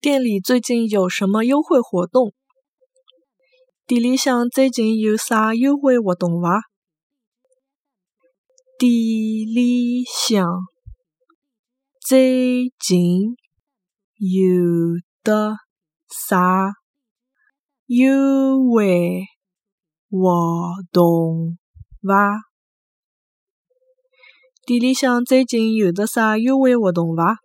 店里最近有什么优惠活动？店里向最近有啥优惠活动伐？店里向最近有的啥优惠活动伐？店里向最近有的啥优惠活动伐？